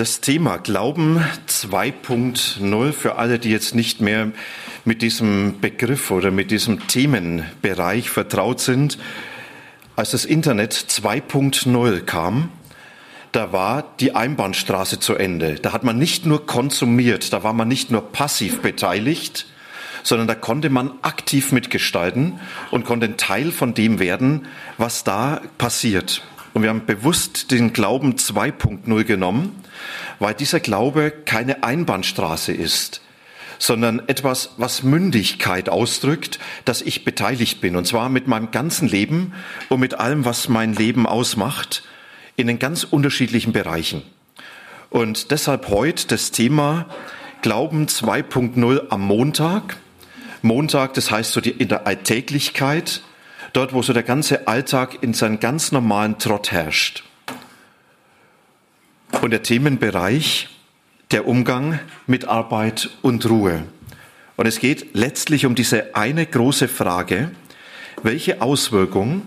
Das Thema Glauben 2.0 für alle, die jetzt nicht mehr mit diesem Begriff oder mit diesem Themenbereich vertraut sind. Als das Internet 2.0 kam, da war die Einbahnstraße zu Ende. Da hat man nicht nur konsumiert, da war man nicht nur passiv beteiligt, sondern da konnte man aktiv mitgestalten und konnte ein Teil von dem werden, was da passiert. Und wir haben bewusst den Glauben 2.0 genommen, weil dieser Glaube keine Einbahnstraße ist, sondern etwas, was Mündigkeit ausdrückt, dass ich beteiligt bin. Und zwar mit meinem ganzen Leben und mit allem, was mein Leben ausmacht, in den ganz unterschiedlichen Bereichen. Und deshalb heute das Thema Glauben 2.0 am Montag. Montag, das heißt so die, in der Alltäglichkeit, dort wo so der ganze Alltag in seinen ganz normalen Trott herrscht. Und der Themenbereich, der Umgang mit Arbeit und Ruhe. Und es geht letztlich um diese eine große Frage, welche Auswirkung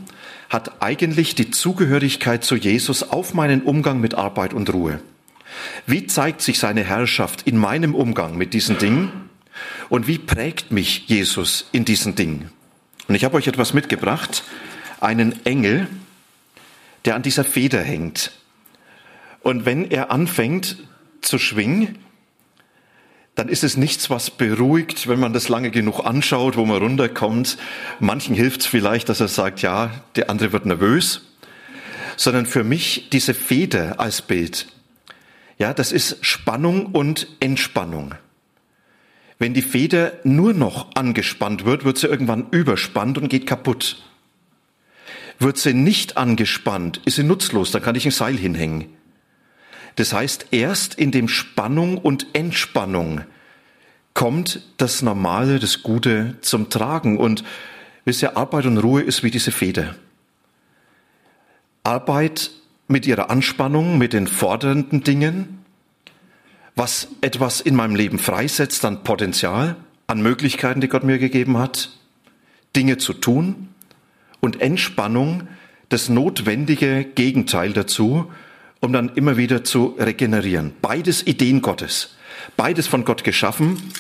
hat eigentlich die Zugehörigkeit zu Jesus auf meinen Umgang mit Arbeit und Ruhe? Wie zeigt sich seine Herrschaft in meinem Umgang mit diesen Dingen? Und wie prägt mich Jesus in diesen Dingen? Und ich habe euch etwas mitgebracht, einen Engel, der an dieser Feder hängt. Und wenn er anfängt zu schwingen, dann ist es nichts, was beruhigt, wenn man das lange genug anschaut, wo man runterkommt. Manchen hilft es vielleicht, dass er sagt, ja, der andere wird nervös. Sondern für mich diese Feder als Bild. Ja, das ist Spannung und Entspannung. Wenn die Feder nur noch angespannt wird, wird sie irgendwann überspannt und geht kaputt. Wird sie nicht angespannt, ist sie nutzlos, da kann ich ein Seil hinhängen. Das heißt, erst in dem Spannung und Entspannung kommt das Normale, das Gute zum Tragen. Und wisst ihr, Arbeit und Ruhe ist wie diese Feder. Arbeit mit ihrer Anspannung, mit den fordernden Dingen, was etwas in meinem Leben freisetzt an Potenzial, an Möglichkeiten, die Gott mir gegeben hat, Dinge zu tun und Entspannung, das notwendige Gegenteil dazu, um dann immer wieder zu regenerieren. Beides Ideen Gottes, beides von Gott geschaffen.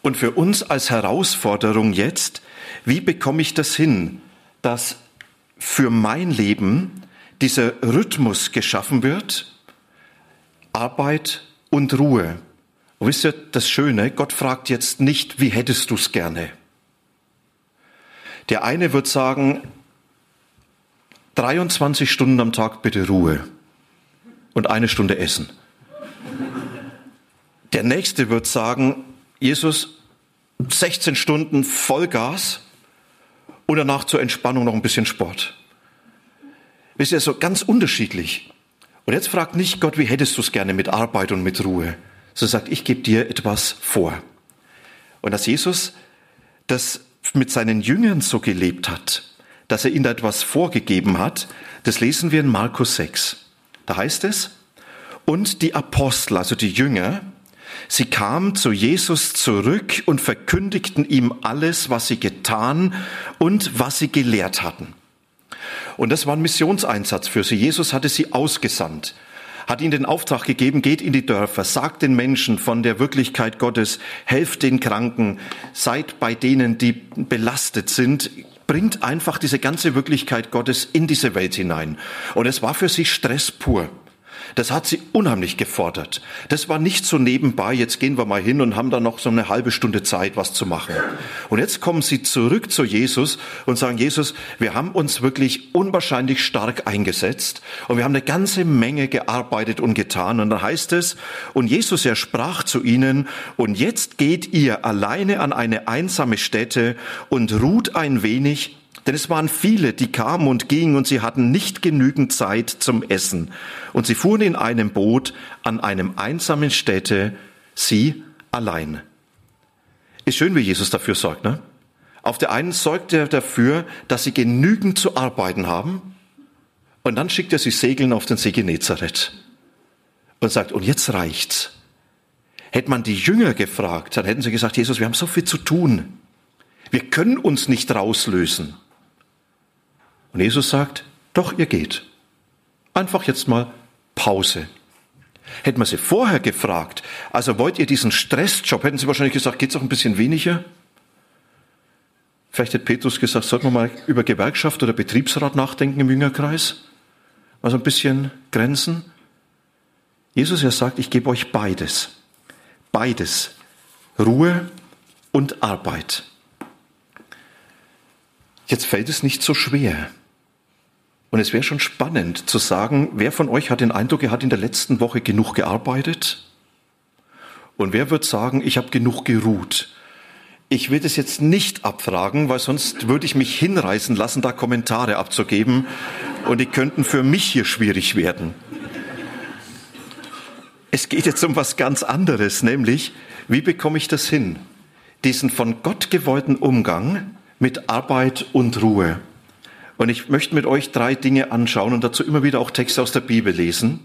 Und für uns als Herausforderung jetzt, wie bekomme ich das hin, dass für mein Leben dieser Rhythmus geschaffen wird, Arbeit und Ruhe. Und wisst ihr, das Schöne, Gott fragt jetzt nicht, wie hättest du es gerne? Der eine wird sagen, 23 Stunden am Tag bitte Ruhe und eine Stunde Essen. Der nächste wird sagen, Jesus, 16 Stunden Vollgas und danach zur Entspannung noch ein bisschen Sport. Wisst ihr, so ganz unterschiedlich. Und jetzt fragt nicht Gott, wie hättest du es gerne mit Arbeit und mit Ruhe, so sagt, ich gebe dir etwas vor. Und dass Jesus das mit seinen Jüngern so gelebt hat, dass er ihnen etwas vorgegeben hat, das lesen wir in Markus 6. Da heißt es, und die Apostel, also die Jünger, sie kamen zu Jesus zurück und verkündigten ihm alles, was sie getan und was sie gelehrt hatten. Und das war ein Missionseinsatz für sie. Jesus hatte sie ausgesandt, hat ihnen den Auftrag gegeben, geht in die Dörfer, sagt den Menschen von der Wirklichkeit Gottes, helft den Kranken, seid bei denen, die belastet sind, bringt einfach diese ganze Wirklichkeit Gottes in diese Welt hinein. Und es war für sie Stress pur. Das hat sie unheimlich gefordert. Das war nicht so nebenbei, jetzt gehen wir mal hin und haben dann noch so eine halbe Stunde Zeit, was zu machen. Und jetzt kommen sie zurück zu Jesus und sagen, Jesus, wir haben uns wirklich unwahrscheinlich stark eingesetzt und wir haben eine ganze Menge gearbeitet und getan. Und dann heißt es, und Jesus, er sprach zu ihnen, und jetzt geht ihr alleine an eine einsame Stätte und ruht ein wenig Denn es waren viele, die kamen und gingen und sie hatten nicht genügend Zeit zum Essen. Und sie fuhren in einem Boot an einem einsamen Städte, sie allein. Ist schön, wie Jesus dafür sorgt, ne? Auf der einen sorgt er dafür, dass sie genügend zu arbeiten haben. Und dann schickt er sie segeln auf den See Genezareth. Und sagt, und jetzt reicht's. Hätte man die Jünger gefragt, dann hätten sie gesagt, Jesus, wir haben so viel zu tun. Wir können uns nicht rauslösen. Und Jesus sagt, doch, ihr geht. Einfach jetzt mal Pause. Hätten wir sie vorher gefragt, also wollt ihr diesen Stressjob, hätten sie wahrscheinlich gesagt, geht's auch ein bisschen weniger? Vielleicht hätte Petrus gesagt, sollten wir mal über Gewerkschaft oder Betriebsrat nachdenken im Jüngerkreis? Also ein bisschen Grenzen. Jesus ja sagt, ich gebe euch beides. Beides. Ruhe und Arbeit. Jetzt fällt es nicht so schwer. Und es wäre schon spannend zu sagen, wer von euch hat den Eindruck, er hat in der letzten Woche genug gearbeitet? Und wer wird sagen, ich habe genug geruht? Ich will das jetzt nicht abfragen, weil sonst würde ich mich hinreißen lassen, da Kommentare abzugeben. Und die könnten für mich hier schwierig werden. Es geht jetzt um was ganz anderes, nämlich, wie bekomme ich das hin? Diesen von Gott gewollten Umgang mit Arbeit und Ruhe. Und ich möchte mit euch drei Dinge anschauen und dazu immer wieder auch Texte aus der Bibel lesen,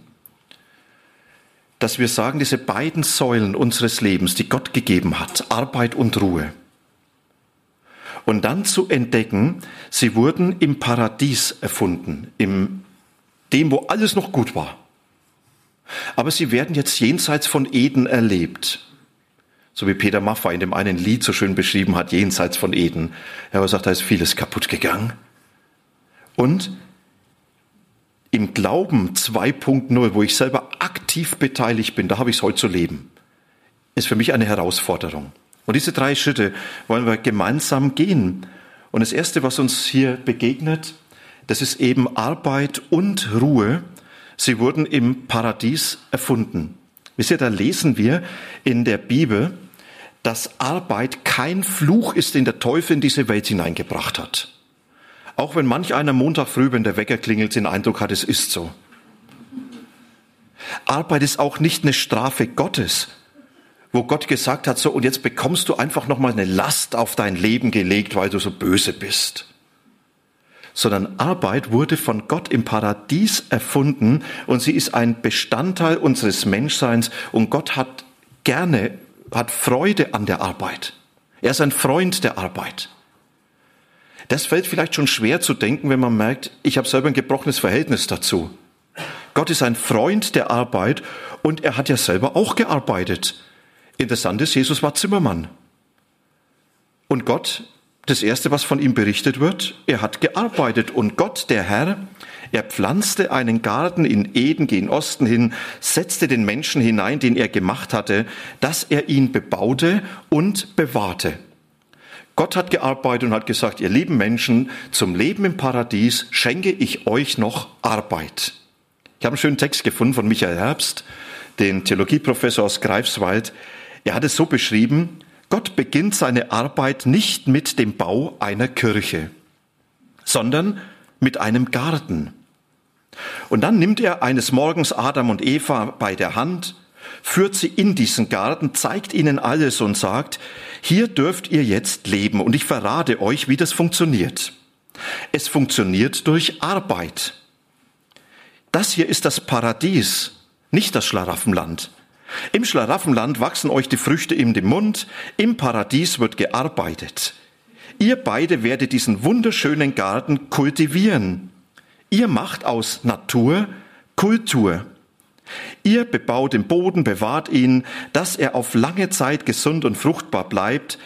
dass wir sagen, diese beiden Säulen unseres Lebens, die Gott gegeben hat, Arbeit und Ruhe. Und dann zu entdecken, sie wurden im Paradies erfunden, im dem, wo alles noch gut war. Aber sie werden jetzt jenseits von Eden erlebt. So wie Peter Maffay in dem einen Lied so schön beschrieben hat, jenseits von Eden. Er aber sagt, da ist vieles kaputt gegangen. Und im Glauben 2.0, wo ich selber aktiv beteiligt bin, da habe ich es heute zu leben, ist für mich eine Herausforderung. Und diese drei Schritte wollen wir gemeinsam gehen. Und das Erste, was uns hier begegnet, das ist eben Arbeit und Ruhe. Sie wurden im Paradies erfunden. Wisst ihr, da lesen wir in der Bibel, dass Arbeit kein Fluch ist, den der Teufel in diese Welt hineingebracht hat. Auch wenn manch einer Montag früh, wenn der Wecker klingelt, den Eindruck hat, es ist so. Arbeit ist auch nicht eine Strafe Gottes, wo Gott gesagt hat, so, und jetzt bekommst du einfach nochmal eine Last auf dein Leben gelegt, weil du so böse bist. Sondern Arbeit wurde von Gott im Paradies erfunden und sie ist ein Bestandteil unseres Menschseins und Gott hat gerne, hat Freude an der Arbeit. Er ist ein Freund der Arbeit. Das fällt vielleicht schon schwer zu denken, wenn man merkt, ich habe selber ein gebrochenes Verhältnis dazu. Gott ist ein Freund der Arbeit und er hat ja selber auch gearbeitet. Interessant ist, Jesus war Zimmermann. Und Gott, das Erste, was von ihm berichtet wird, er hat gearbeitet. Und Gott, der Herr, er pflanzte einen Garten in Eden gen Osten hin, setzte den Menschen hinein, den er gemacht hatte, dass er ihn bebaute und bewahrte. Gott hat gearbeitet und hat gesagt, ihr lieben Menschen, zum Leben im Paradies schenke ich euch noch Arbeit. Ich habe einen schönen Text gefunden von Michael Herbst, den Theologieprofessor aus Greifswald. Er hat es so beschrieben, Gott beginnt seine Arbeit nicht mit dem Bau einer Kirche, sondern mit einem Garten. Und dann nimmt er eines Morgens Adam und Eva bei der Hand, führt sie in diesen Garten, zeigt ihnen alles und sagt, hier dürft ihr jetzt leben und ich verrate euch, wie das funktioniert. Es funktioniert durch Arbeit. Das hier ist das Paradies, nicht das Schlaraffenland. Im Schlaraffenland wachsen euch die Früchte in den Mund, im Paradies wird gearbeitet. Ihr beide werdet diesen wunderschönen Garten kultivieren. Ihr macht aus Natur Kultur. Ihr bebaut den Boden, bewahrt ihn, dass er auf lange Zeit gesund und fruchtbar bleibt.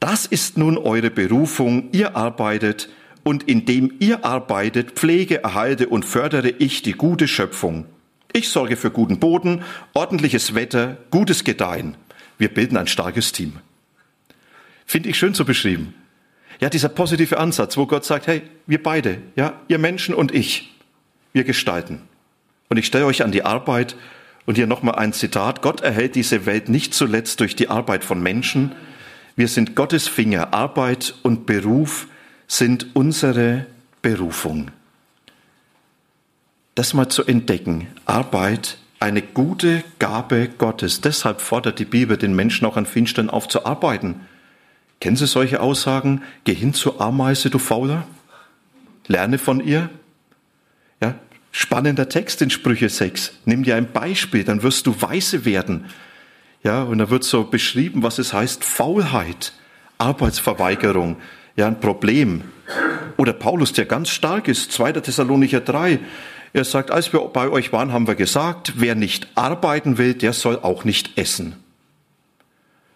Das ist nun eure Berufung. Ihr arbeitet und indem ihr arbeitet, pflege, erhalte und fördere ich die gute Schöpfung. Ich sorge für guten Boden, ordentliches Wetter, gutes Gedeihen. Wir bilden ein starkes Team. Finde ich schön so beschrieben. Ja, dieser positive Ansatz, wo Gott sagt, hey, wir beide, ja, ihr Menschen und ich, wir gestalten. Und ich stelle euch an die Arbeit und hier nochmal ein Zitat. Gott erhält diese Welt nicht zuletzt durch die Arbeit von Menschen. Wir sind Gottes Finger. Arbeit und Beruf sind unsere Berufung. Das mal zu entdecken. Arbeit, eine gute Gabe Gottes. Deshalb fordert die Bibel den Menschen auch an Finstern auf zu arbeiten. Kennen Sie solche Aussagen? Geh hin zur Ameise, du Fauler. Lerne von ihr. Ja, spannender Text in Sprüche 6. Nimm dir ein Beispiel, dann wirst du weise werden. Ja, und da wird so beschrieben, was es heißt, Faulheit, Arbeitsverweigerung, ja, ein Problem. Oder Paulus, der ganz stark ist, 2. Thessalonicher 3. Er sagt, als wir bei euch waren, haben wir gesagt, wer nicht arbeiten will, der soll auch nicht essen.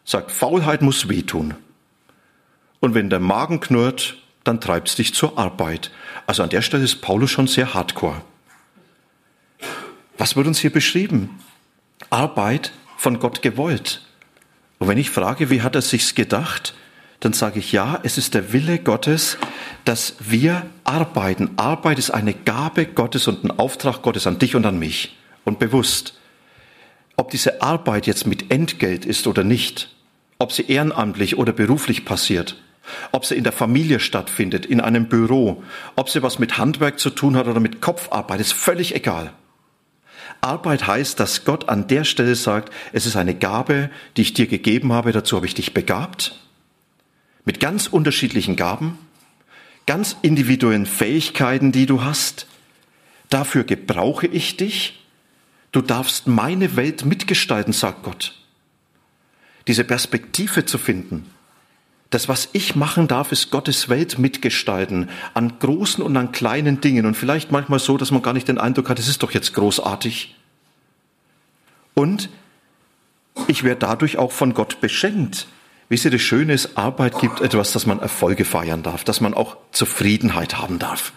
Sagt, Faulheit muss wehtun. Und wenn der Magen knurrt, dann treibst dich zur Arbeit. Also an der Stelle ist Paulus schon sehr hardcore. Was wird uns hier beschrieben? Arbeit von Gott gewollt. Und wenn ich frage, wie hat er sich's gedacht, dann sage ich ja, es ist der Wille Gottes, dass wir arbeiten. Arbeit ist eine Gabe Gottes und ein Auftrag Gottes an dich und an mich. Und bewusst. Ob diese Arbeit jetzt mit Entgelt ist oder nicht, ob sie ehrenamtlich oder beruflich passiert, ob sie in der Familie stattfindet, in einem Büro, ob sie was mit Handwerk zu tun hat oder mit Kopfarbeit, ist völlig egal. Arbeit heißt, dass Gott an der Stelle sagt, es ist eine Gabe, die ich dir gegeben habe, dazu habe ich dich begabt, mit ganz unterschiedlichen Gaben, ganz individuellen Fähigkeiten, die du hast. Dafür gebrauche ich dich. Du darfst meine Welt mitgestalten, sagt Gott. Diese Perspektive zu finden, das, was ich machen darf, ist Gottes Welt mitgestalten, an großen und an kleinen Dingen und vielleicht manchmal so, dass man gar nicht den Eindruck hat, es ist doch jetzt großartig. Und ich werde dadurch auch von Gott beschenkt. Wisst ihr, das Schöne ist, Arbeit gibt etwas, dass man Erfolge feiern darf, dass man auch Zufriedenheit haben darf.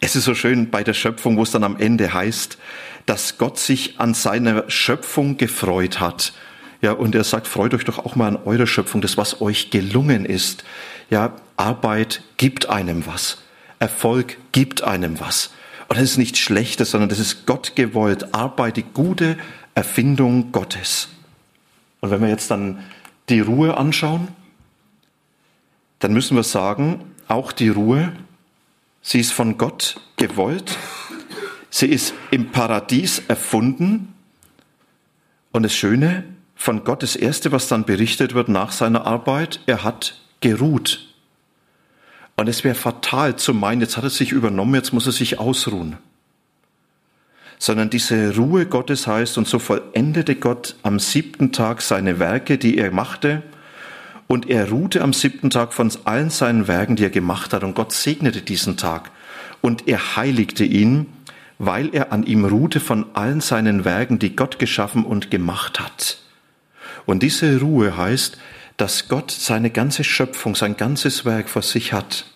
Es ist so schön bei der Schöpfung, wo es dann am Ende heißt, dass Gott sich an seiner Schöpfung gefreut hat ja, und er sagt, freut euch doch auch mal an eurer Schöpfung, das was euch gelungen ist. Ja, Arbeit gibt einem was. Erfolg gibt einem was. Und das ist nichts Schlechtes, sondern das ist Gott gewollt. Arbeit, die gute Erfindung Gottes. Und wenn wir jetzt dann die Ruhe anschauen, dann müssen wir sagen, auch die Ruhe, sie ist von Gott gewollt. Sie ist im Paradies erfunden. Und das Schöne, von Gott das Erste, was dann berichtet wird nach seiner Arbeit, er hat geruht. Und es wäre fatal zu meinen, jetzt hat er sich übernommen, jetzt muss er sich ausruhen. Sondern diese Ruhe Gottes heißt, und so vollendete Gott am siebten Tag seine Werke, die er machte, und er ruhte am siebten Tag von allen seinen Werken, die er gemacht hat, und Gott segnete diesen Tag, und er heiligte ihn, weil er an ihm ruhte von allen seinen Werken, die Gott geschaffen und gemacht hat. Und diese Ruhe heißt, dass Gott seine ganze Schöpfung, sein ganzes Werk vor sich hat.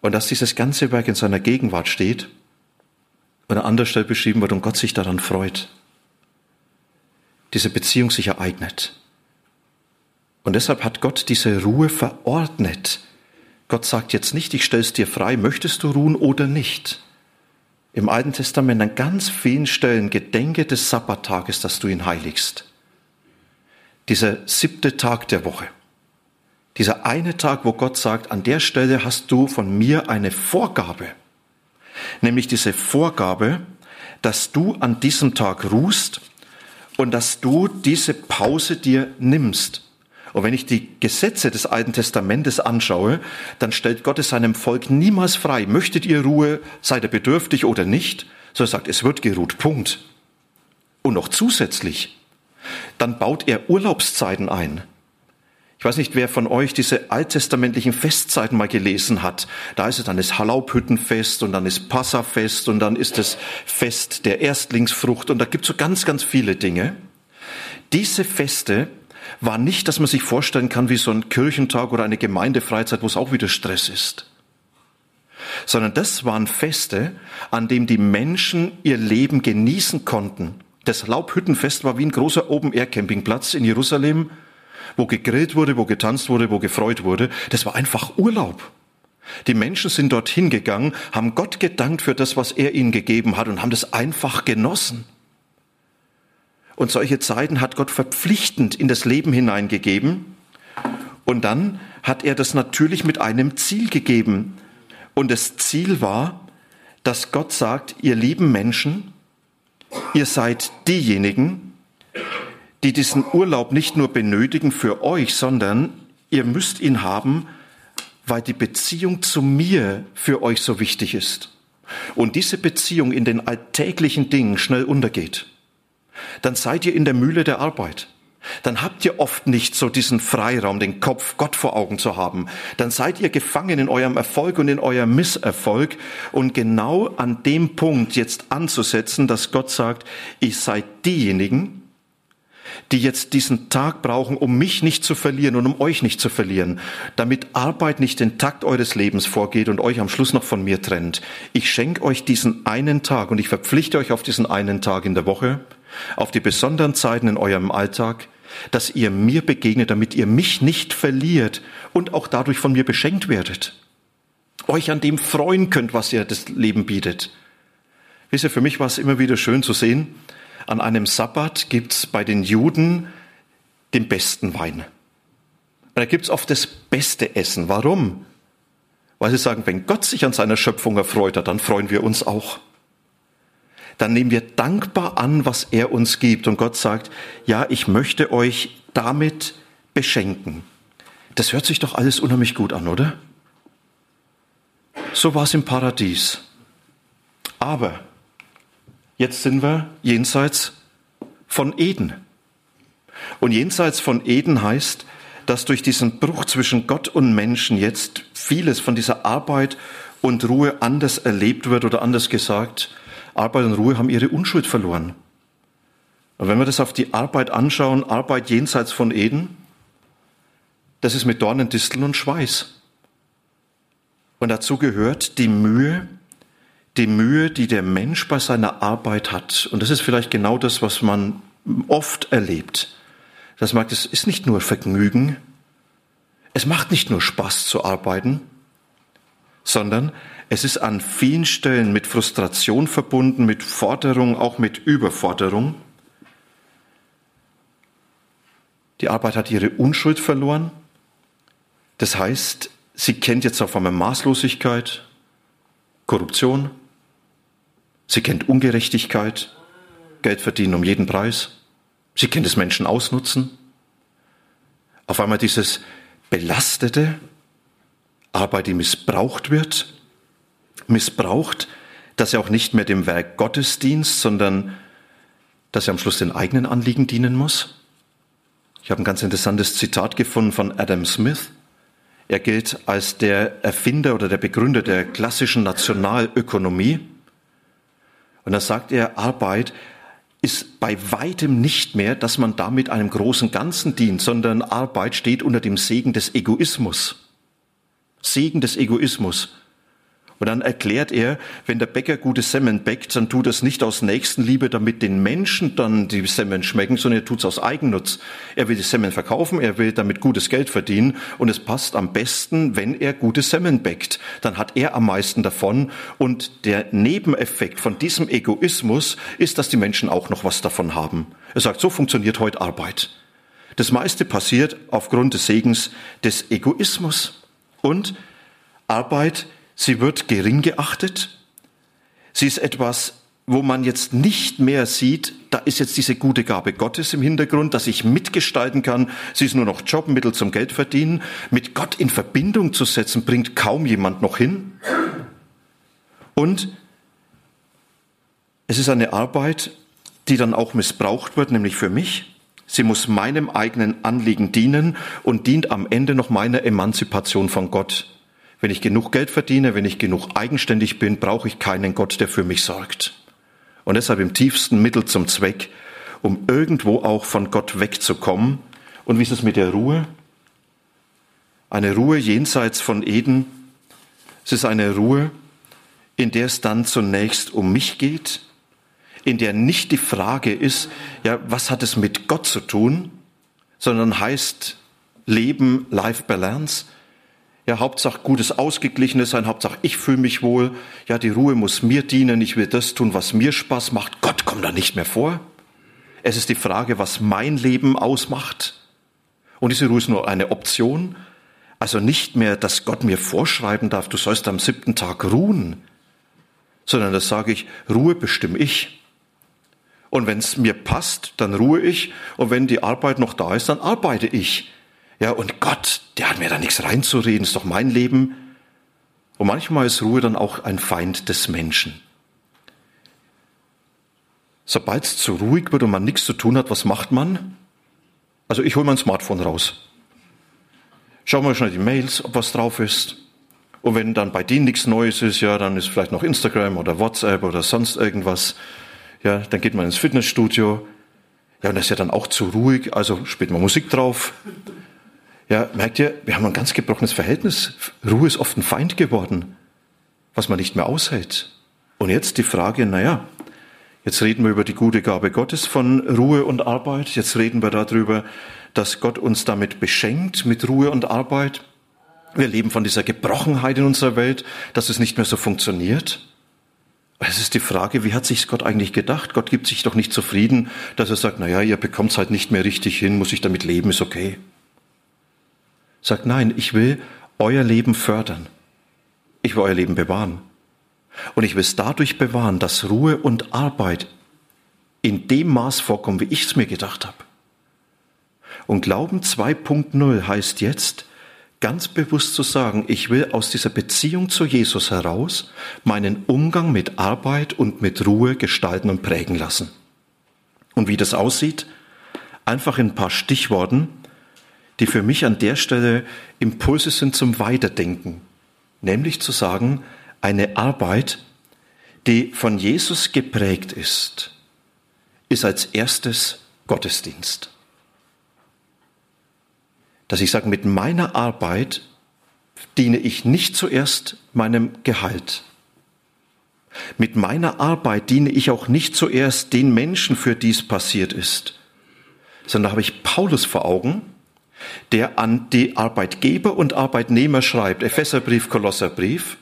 Und dass dieses ganze Werk in seiner Gegenwart steht anderer Stelle beschrieben wird und Gott sich daran freut. Diese Beziehung sich ereignet. Und deshalb hat Gott diese Ruhe verordnet. Gott sagt jetzt nicht, ich stell's dir frei, möchtest du ruhen oder nicht? im Alten Testament an ganz vielen Stellen gedenke des Sabbattages, dass du ihn heiligst. Dieser siebte Tag der Woche. Dieser eine Tag, wo Gott sagt, an der Stelle hast du von mir eine Vorgabe. Nämlich diese Vorgabe, dass du an diesem Tag ruhst und dass du diese Pause dir nimmst. Und wenn ich die Gesetze des Alten Testamentes anschaue, dann stellt Gott es seinem Volk niemals frei. Möchtet ihr Ruhe, seid ihr bedürftig oder nicht? So er sagt, es wird geruht. Punkt. Und noch zusätzlich, dann baut er Urlaubszeiten ein. Ich weiß nicht, wer von euch diese alttestamentlichen Festzeiten mal gelesen hat. Da ist es dann das Halaubhüttenfest und dann ist Passafest und dann ist das Fest der Erstlingsfrucht und da gibt es so ganz, ganz viele Dinge. Diese Feste war nicht, dass man sich vorstellen kann wie so ein Kirchentag oder eine Gemeindefreizeit, wo es auch wieder Stress ist. Sondern das waren Feste, an dem die Menschen ihr Leben genießen konnten. Das Laubhüttenfest war wie ein großer Open-Air-Campingplatz in Jerusalem, wo gegrillt wurde, wo getanzt wurde, wo gefreut wurde. Das war einfach Urlaub. Die Menschen sind dorthin gegangen, haben Gott gedankt für das, was er ihnen gegeben hat und haben das einfach genossen. Und solche Zeiten hat Gott verpflichtend in das Leben hineingegeben. Und dann hat er das natürlich mit einem Ziel gegeben. Und das Ziel war, dass Gott sagt, ihr lieben Menschen, ihr seid diejenigen, die diesen Urlaub nicht nur benötigen für euch, sondern ihr müsst ihn haben, weil die Beziehung zu mir für euch so wichtig ist. Und diese Beziehung in den alltäglichen Dingen schnell untergeht. Dann seid ihr in der Mühle der Arbeit dann habt ihr oft nicht so diesen Freiraum, den Kopf Gott vor Augen zu haben. Dann seid ihr gefangen in eurem Erfolg und in eurem Misserfolg und genau an dem Punkt jetzt anzusetzen, dass Gott sagt, ihr seid diejenigen, die jetzt diesen Tag brauchen, um mich nicht zu verlieren und um euch nicht zu verlieren, damit Arbeit nicht den Takt eures Lebens vorgeht und euch am Schluss noch von mir trennt. Ich schenke euch diesen einen Tag und ich verpflichte euch auf diesen einen Tag in der Woche, auf die besonderen Zeiten in eurem Alltag, dass ihr mir begegnet, damit ihr mich nicht verliert und auch dadurch von mir beschenkt werdet. Euch an dem freuen könnt, was ihr das Leben bietet. Wisst ihr, für mich war es immer wieder schön zu sehen, an einem Sabbat gibt's bei den Juden den besten Wein. Da gibt's oft das beste Essen. Warum? Weil sie sagen, wenn Gott sich an seiner Schöpfung erfreut hat, dann freuen wir uns auch dann nehmen wir dankbar an, was er uns gibt. Und Gott sagt, ja, ich möchte euch damit beschenken. Das hört sich doch alles unheimlich gut an, oder? So war es im Paradies. Aber jetzt sind wir jenseits von Eden. Und jenseits von Eden heißt, dass durch diesen Bruch zwischen Gott und Menschen jetzt vieles von dieser Arbeit und Ruhe anders erlebt wird oder anders gesagt, Arbeit und Ruhe haben ihre Unschuld verloren. Und wenn wir das auf die Arbeit anschauen, Arbeit jenseits von Eden, das ist mit Dornen, Disteln und Schweiß. Und dazu gehört die Mühe, die Mühe, die der Mensch bei seiner Arbeit hat. Und das ist vielleicht genau das, was man oft erlebt. Das mag, es ist nicht nur Vergnügen, es macht nicht nur Spaß zu arbeiten, sondern es ist an vielen Stellen mit Frustration verbunden, mit Forderung, auch mit Überforderung. Die Arbeit hat ihre Unschuld verloren. Das heißt, sie kennt jetzt auf einmal Maßlosigkeit, Korruption, sie kennt Ungerechtigkeit, Geld verdienen um jeden Preis, sie kennt es Menschen ausnutzen. Auf einmal dieses belastete Arbeit, die missbraucht wird, missbraucht, dass er auch nicht mehr dem Werk Gottes dient, sondern dass er am Schluss den eigenen Anliegen dienen muss. Ich habe ein ganz interessantes Zitat gefunden von Adam Smith. Er gilt als der Erfinder oder der Begründer der klassischen Nationalökonomie. Und da sagt er, Arbeit ist bei weitem nicht mehr, dass man damit einem großen Ganzen dient, sondern Arbeit steht unter dem Segen des Egoismus. Segen des Egoismus. Und dann erklärt er, wenn der Bäcker gute Semmeln bäckt, dann tut es nicht aus Nächstenliebe, damit den Menschen dann die Semmeln schmecken, sondern er tut es aus Eigennutz. Er will die Semmeln verkaufen, er will damit gutes Geld verdienen und es passt am besten, wenn er gute Semmeln bäckt. Dann hat er am meisten davon und der Nebeneffekt von diesem Egoismus ist, dass die Menschen auch noch was davon haben. Er sagt, so funktioniert heute Arbeit. Das meiste passiert aufgrund des Segens des Egoismus. Und Arbeit Sie wird gering geachtet. Sie ist etwas, wo man jetzt nicht mehr sieht, da ist jetzt diese gute Gabe Gottes im Hintergrund, dass ich mitgestalten kann. Sie ist nur noch Jobmittel zum Geld verdienen. Mit Gott in Verbindung zu setzen, bringt kaum jemand noch hin. Und es ist eine Arbeit, die dann auch missbraucht wird, nämlich für mich. Sie muss meinem eigenen Anliegen dienen und dient am Ende noch meiner Emanzipation von Gott. Wenn ich genug Geld verdiene, wenn ich genug eigenständig bin, brauche ich keinen Gott, der für mich sorgt. Und deshalb im tiefsten Mittel zum Zweck, um irgendwo auch von Gott wegzukommen. Und wie ist es mit der Ruhe? Eine Ruhe jenseits von Eden. Es ist eine Ruhe, in der es dann zunächst um mich geht, in der nicht die Frage ist, ja, was hat es mit Gott zu tun, sondern heißt Leben, Life Balance, ja, Hauptsache gutes Ausgeglichenes sein, Hauptsache ich fühle mich wohl. Ja, die Ruhe muss mir dienen, ich will das tun, was mir Spaß macht. Gott kommt da nicht mehr vor. Es ist die Frage, was mein Leben ausmacht. Und diese Ruhe ist nur eine Option. Also nicht mehr, dass Gott mir vorschreiben darf, du sollst am siebten Tag ruhen, sondern das sage ich, Ruhe bestimme ich. Und wenn es mir passt, dann ruhe ich. Und wenn die Arbeit noch da ist, dann arbeite ich. Ja, und Gott, der hat mir da nichts reinzureden, ist doch mein Leben. Und manchmal ist Ruhe dann auch ein Feind des Menschen. Sobald es zu ruhig wird und man nichts zu tun hat, was macht man? Also ich hole mein Smartphone raus. Schau mal schnell die Mails, ob was drauf ist. Und wenn dann bei denen nichts Neues ist, ja, dann ist vielleicht noch Instagram oder WhatsApp oder sonst irgendwas. Ja, dann geht man ins Fitnessstudio. Ja, und das ist ja dann auch zu ruhig, also spielt man Musik drauf. Ja, merkt ihr, wir haben ein ganz gebrochenes Verhältnis. Ruhe ist oft ein Feind geworden, was man nicht mehr aushält. Und jetzt die Frage, naja, jetzt reden wir über die gute Gabe Gottes von Ruhe und Arbeit. Jetzt reden wir darüber, dass Gott uns damit beschenkt, mit Ruhe und Arbeit. Wir leben von dieser Gebrochenheit in unserer Welt, dass es nicht mehr so funktioniert. Es ist die Frage, wie hat sich Gott eigentlich gedacht? Gott gibt sich doch nicht zufrieden, dass er sagt, na ja, ihr bekommt es halt nicht mehr richtig hin, muss ich damit leben, ist okay. Sagt, nein, ich will euer Leben fördern. Ich will euer Leben bewahren. Und ich will es dadurch bewahren, dass Ruhe und Arbeit in dem Maß vorkommen, wie ich es mir gedacht habe. Und Glauben 2.0 heißt jetzt, ganz bewusst zu sagen, ich will aus dieser Beziehung zu Jesus heraus meinen Umgang mit Arbeit und mit Ruhe gestalten und prägen lassen. Und wie das aussieht, einfach in ein paar Stichworten, die für mich an der Stelle Impulse sind zum Weiterdenken, nämlich zu sagen, eine Arbeit, die von Jesus geprägt ist, ist als erstes Gottesdienst. Dass ich sage, mit meiner Arbeit diene ich nicht zuerst meinem Gehalt. Mit meiner Arbeit diene ich auch nicht zuerst den Menschen, für die es passiert ist, sondern da habe ich Paulus vor Augen, der an die Arbeitgeber und Arbeitnehmer schreibt, Epheserbrief, Kolosserbrief,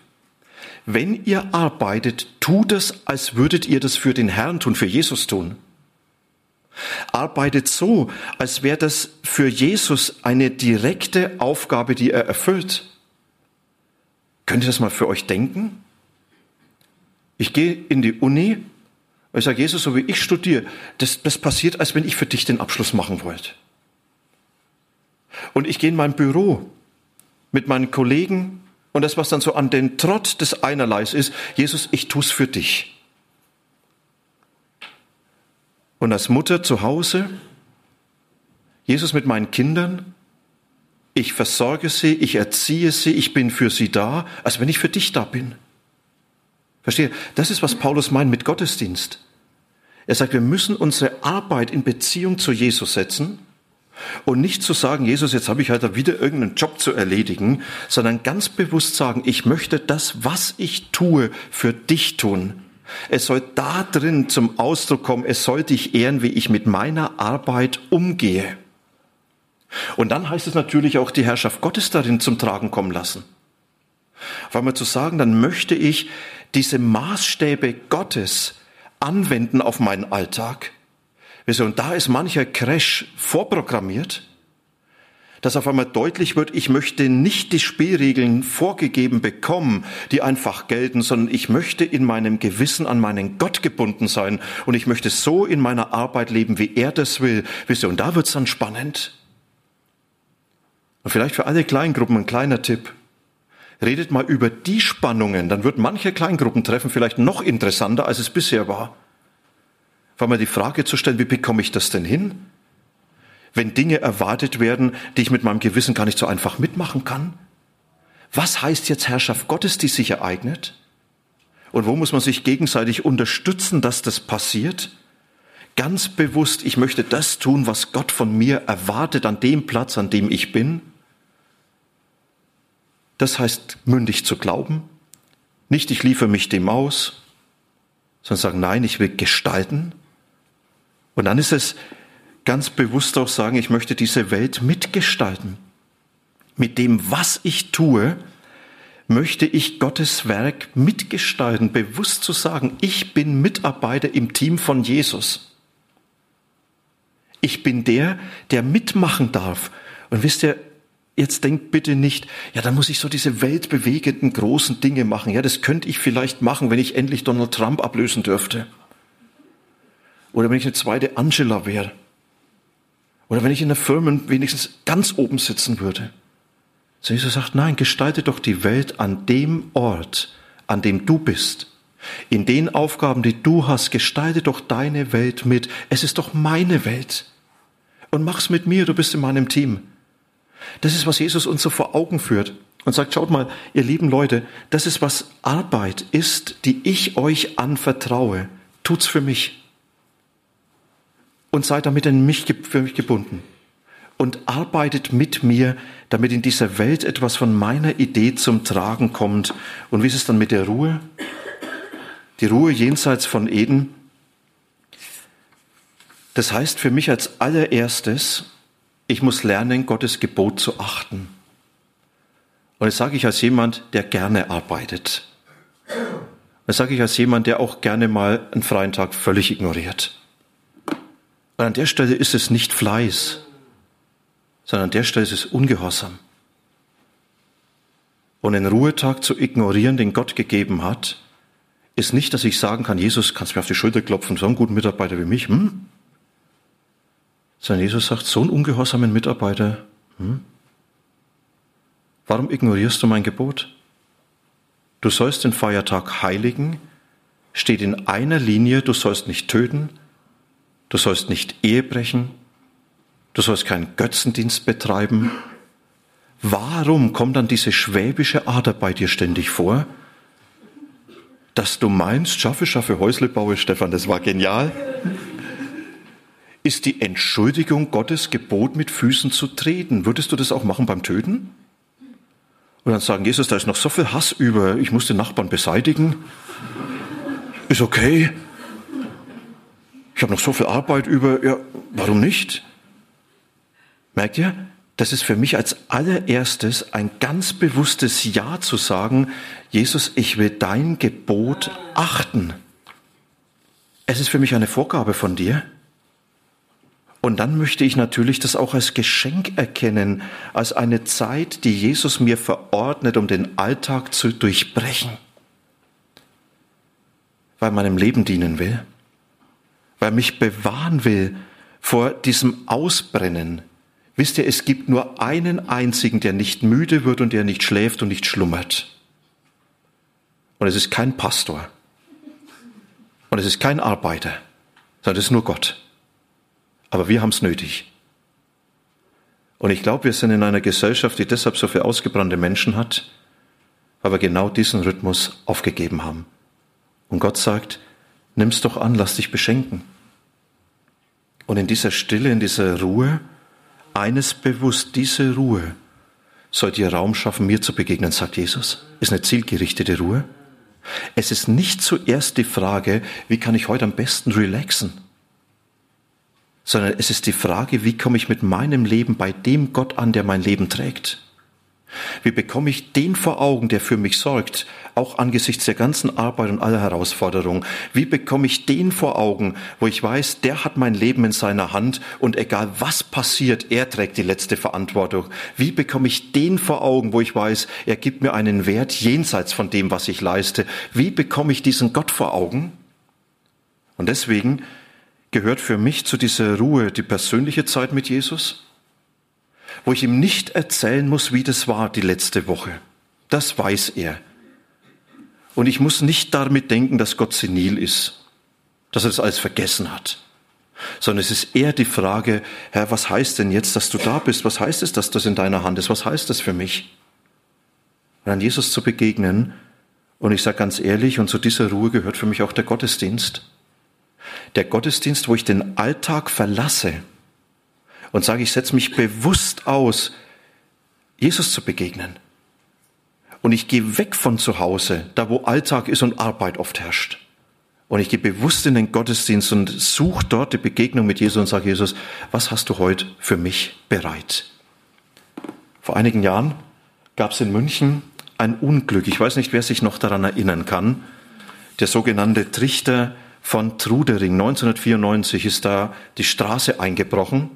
wenn ihr arbeitet, tut es, als würdet ihr das für den Herrn tun, für Jesus tun. Arbeitet so, als wäre das für Jesus eine direkte Aufgabe, die er erfüllt. Könnt ihr das mal für euch denken? Ich gehe in die Uni und ich sage, Jesus, so wie ich studiere, das, das passiert, als wenn ich für dich den Abschluss machen wollte. Und ich gehe in mein Büro mit meinen Kollegen und das, was dann so an den Trott des Einerleis ist, Jesus, ich tue es für dich. Und als Mutter zu Hause, Jesus mit meinen Kindern, ich versorge sie, ich erziehe sie, ich bin für sie da, als wenn ich für dich da bin. Verstehe? Das ist, was Paulus meint mit Gottesdienst. Er sagt, wir müssen unsere Arbeit in Beziehung zu Jesus setzen und nicht zu sagen, Jesus, jetzt habe ich halt wieder irgendeinen Job zu erledigen, sondern ganz bewusst sagen, ich möchte das, was ich tue, für dich tun. Es soll da drin zum Ausdruck kommen, es soll dich ehren, wie ich mit meiner Arbeit umgehe. Und dann heißt es natürlich auch, die Herrschaft Gottes darin zum Tragen kommen lassen. Weil einmal zu sagen, dann möchte ich diese Maßstäbe Gottes anwenden auf meinen Alltag. Und da ist mancher Crash vorprogrammiert dass auf einmal deutlich wird, ich möchte nicht die Spielregeln vorgegeben bekommen, die einfach gelten, sondern ich möchte in meinem Gewissen an meinen Gott gebunden sein und ich möchte so in meiner Arbeit leben, wie er das will. Wisst ihr, und da wird's dann spannend. Und vielleicht für alle Kleingruppen ein kleiner Tipp. Redet mal über die Spannungen, dann wird manche Kleingruppentreffen vielleicht noch interessanter, als es bisher war. Weil mal die Frage zu stellen, wie bekomme ich das denn hin? wenn Dinge erwartet werden, die ich mit meinem Gewissen gar nicht so einfach mitmachen kann? Was heißt jetzt Herrschaft Gottes, die sich ereignet? Und wo muss man sich gegenseitig unterstützen, dass das passiert? Ganz bewusst, ich möchte das tun, was Gott von mir erwartet an dem Platz, an dem ich bin. Das heißt, mündig zu glauben. Nicht, ich liefere mich dem aus, sondern sagen, nein, ich will gestalten. Und dann ist es ganz bewusst auch sagen, ich möchte diese Welt mitgestalten. Mit dem, was ich tue, möchte ich Gottes Werk mitgestalten, bewusst zu sagen, ich bin Mitarbeiter im Team von Jesus. Ich bin der, der mitmachen darf Und wisst ihr, jetzt denkt bitte nicht, ja, da muss ich so diese weltbewegenden großen Dinge machen. Ja, das könnte ich vielleicht machen, wenn ich endlich Donald Trump ablösen dürfte. Oder wenn ich eine zweite Angela wäre. Oder wenn ich in der Firma wenigstens ganz oben sitzen würde. So Jesus sagt, nein, gestalte doch die Welt an dem Ort, an dem du bist. In den Aufgaben, die du hast, gestalte doch deine Welt mit. Es ist doch meine Welt. Und mach's mit mir, du bist in meinem Team. Das ist, was Jesus uns so vor Augen führt und sagt, schaut mal, ihr lieben Leute, das ist, was Arbeit ist, die ich euch anvertraue. Tut's für mich. Und seid damit in mich, für mich gebunden. Und arbeitet mit mir, damit in dieser Welt etwas von meiner Idee zum Tragen kommt. Und wie ist es dann mit der Ruhe? Die Ruhe jenseits von Eden. Das heißt für mich als allererstes, ich muss lernen, Gottes Gebot zu achten. Und das sage ich als jemand, der gerne arbeitet. Das sage ich als jemand, der auch gerne mal einen freien Tag völlig ignoriert. Und an der Stelle ist es nicht Fleiß, sondern an der Stelle ist es Ungehorsam. Und einen Ruhetag zu ignorieren, den Gott gegeben hat, ist nicht, dass ich sagen kann, Jesus, kannst mir auf die Schulter klopfen, so einen guten Mitarbeiter wie mich, hm? Sondern Jesus sagt, so einen ungehorsamen Mitarbeiter, hm? warum ignorierst du mein Gebot? Du sollst den Feiertag heiligen, steht in einer Linie, du sollst nicht töten, du sollst nicht Ehe brechen, du sollst keinen Götzendienst betreiben. Warum kommt dann diese schwäbische Ader bei dir ständig vor? Dass du meinst, schaffe, schaffe, Häusle baue, Stefan, das war genial ist die Entschuldigung Gottes Gebot mit Füßen zu treten. Würdest du das auch machen beim Töten? Und dann sagen, Jesus, da ist noch so viel Hass über, ich muss den Nachbarn beseitigen. Ist okay. Ich habe noch so viel Arbeit über, ja, warum nicht? Merkt ihr? Das ist für mich als allererstes ein ganz bewusstes Ja zu sagen, Jesus, ich will dein Gebot achten. Es ist für mich eine Vorgabe von dir. Und dann möchte ich natürlich das auch als Geschenk erkennen, als eine Zeit, die Jesus mir verordnet, um den Alltag zu durchbrechen. Weil meinem Leben dienen will, weil mich bewahren will vor diesem Ausbrennen. Wisst ihr, es gibt nur einen einzigen, der nicht müde wird und der nicht schläft und nicht schlummert. Und es ist kein Pastor. Und es ist kein Arbeiter, sondern es ist nur Gott. Aber wir haben es nötig. Und ich glaube, wir sind in einer Gesellschaft, die deshalb so viele ausgebrannte Menschen hat, weil wir genau diesen Rhythmus aufgegeben haben. Und Gott sagt, nimm's doch an, lass dich beschenken. Und in dieser Stille, in dieser Ruhe, eines bewusst, diese Ruhe soll dir Raum schaffen, mir zu begegnen, sagt Jesus. Ist eine zielgerichtete Ruhe. Es ist nicht zuerst die Frage, wie kann ich heute am besten relaxen? sondern es ist die Frage, wie komme ich mit meinem Leben bei dem Gott an, der mein Leben trägt? Wie bekomme ich den vor Augen, der für mich sorgt, auch angesichts der ganzen Arbeit und aller Herausforderungen? Wie bekomme ich den vor Augen, wo ich weiß, der hat mein Leben in seiner Hand und egal was passiert, er trägt die letzte Verantwortung? Wie bekomme ich den vor Augen, wo ich weiß, er gibt mir einen Wert jenseits von dem, was ich leiste? Wie bekomme ich diesen Gott vor Augen? Und deswegen gehört für mich zu dieser Ruhe die persönliche Zeit mit Jesus, wo ich ihm nicht erzählen muss, wie das war die letzte Woche. Das weiß er. Und ich muss nicht damit denken, dass Gott senil ist, dass er das alles vergessen hat, sondern es ist eher die Frage, Herr, was heißt denn jetzt, dass du da bist? Was heißt es, dass das in deiner Hand ist? Was heißt das für mich? Und an Jesus zu begegnen, und ich sage ganz ehrlich, und zu dieser Ruhe gehört für mich auch der Gottesdienst der Gottesdienst, wo ich den Alltag verlasse und sage, ich setze mich bewusst aus, Jesus zu begegnen. Und ich gehe weg von zu Hause, da wo Alltag ist und Arbeit oft herrscht. Und ich gehe bewusst in den Gottesdienst und suche dort die Begegnung mit Jesus und sage, Jesus, was hast du heute für mich bereit? Vor einigen Jahren gab es in München ein Unglück. Ich weiß nicht, wer sich noch daran erinnern kann. Der sogenannte Trichter von Trudering. 1994 ist da die Straße eingebrochen,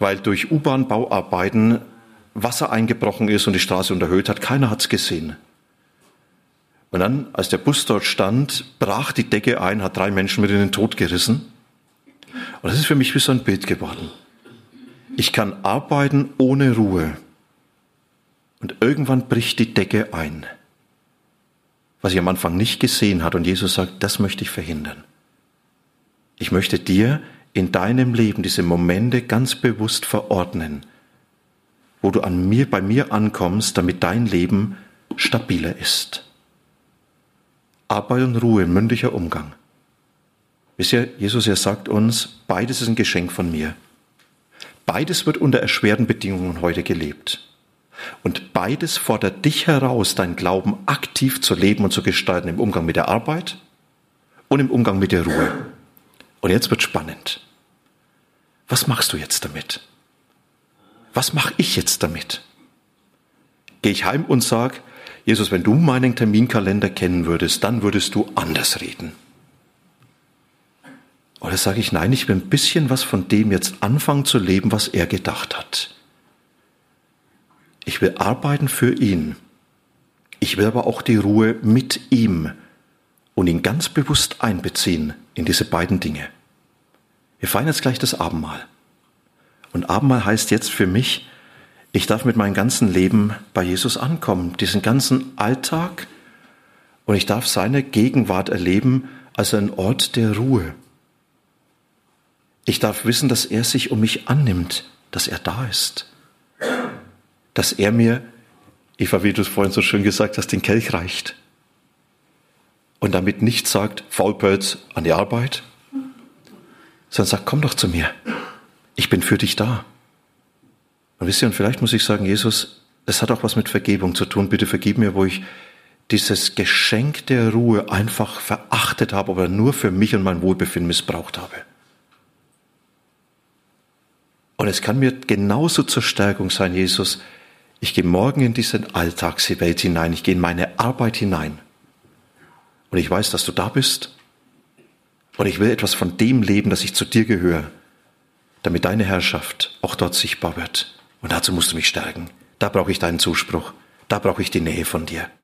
weil durch U-Bahn-Bauarbeiten Wasser eingebrochen ist und die Straße unterhöht hat. Keiner hat's gesehen. Und dann, als der Bus dort stand, brach die Decke ein, hat drei Menschen mit in den Tod gerissen. Und das ist für mich wie so ein Bild geworden. Ich kann arbeiten ohne Ruhe. Und irgendwann bricht die Decke ein. Was ich am Anfang nicht gesehen hat. Und Jesus sagt, das möchte ich verhindern. Ich möchte dir in deinem Leben diese Momente ganz bewusst verordnen, wo du an mir, bei mir ankommst, damit dein Leben stabiler ist. Arbeit und Ruhe, mündlicher Umgang. Wisst ihr, Jesus, er sagt uns, beides ist ein Geschenk von mir. Beides wird unter erschwerten Bedingungen heute gelebt. Und beides fordert dich heraus, dein Glauben aktiv zu leben und zu gestalten im Umgang mit der Arbeit und im Umgang mit der Ruhe. Und jetzt wird spannend. Was machst du jetzt damit? Was mache ich jetzt damit? Gehe ich heim und sag, Jesus, wenn du meinen Terminkalender kennen würdest, dann würdest du anders reden. Oder sage ich, nein, ich will ein bisschen was von dem jetzt anfangen zu leben, was er gedacht hat. Ich will arbeiten für ihn. Ich will aber auch die Ruhe mit ihm und ihn ganz bewusst einbeziehen in diese beiden Dinge. Wir feiern jetzt gleich das Abendmahl. Und Abendmahl heißt jetzt für mich, ich darf mit meinem ganzen Leben bei Jesus ankommen, diesen ganzen Alltag, und ich darf seine Gegenwart erleben als ein Ort der Ruhe. Ich darf wissen, dass er sich um mich annimmt, dass er da ist, dass er mir, Eva, wie du es vorhin so schön gesagt hast, den Kelch reicht und damit nicht sagt, Faulpelz an die Arbeit, sondern sagt, komm doch zu mir. Ich bin für dich da. Und wisst ihr, und vielleicht muss ich sagen, Jesus, es hat auch was mit Vergebung zu tun. Bitte vergib mir, wo ich dieses Geschenk der Ruhe einfach verachtet habe oder nur für mich und mein Wohlbefinden missbraucht habe. Und es kann mir genauso zur Stärkung sein, Jesus, ich gehe morgen in diese Alltagswelt hinein, ich gehe in meine Arbeit hinein. Und ich weiß, dass du da bist und ich will etwas von dem leben, dass ich zu dir gehöre, damit deine Herrschaft auch dort sichtbar wird. Und dazu musst du mich stärken. Da brauche ich deinen Zuspruch. Da brauche ich die Nähe von dir.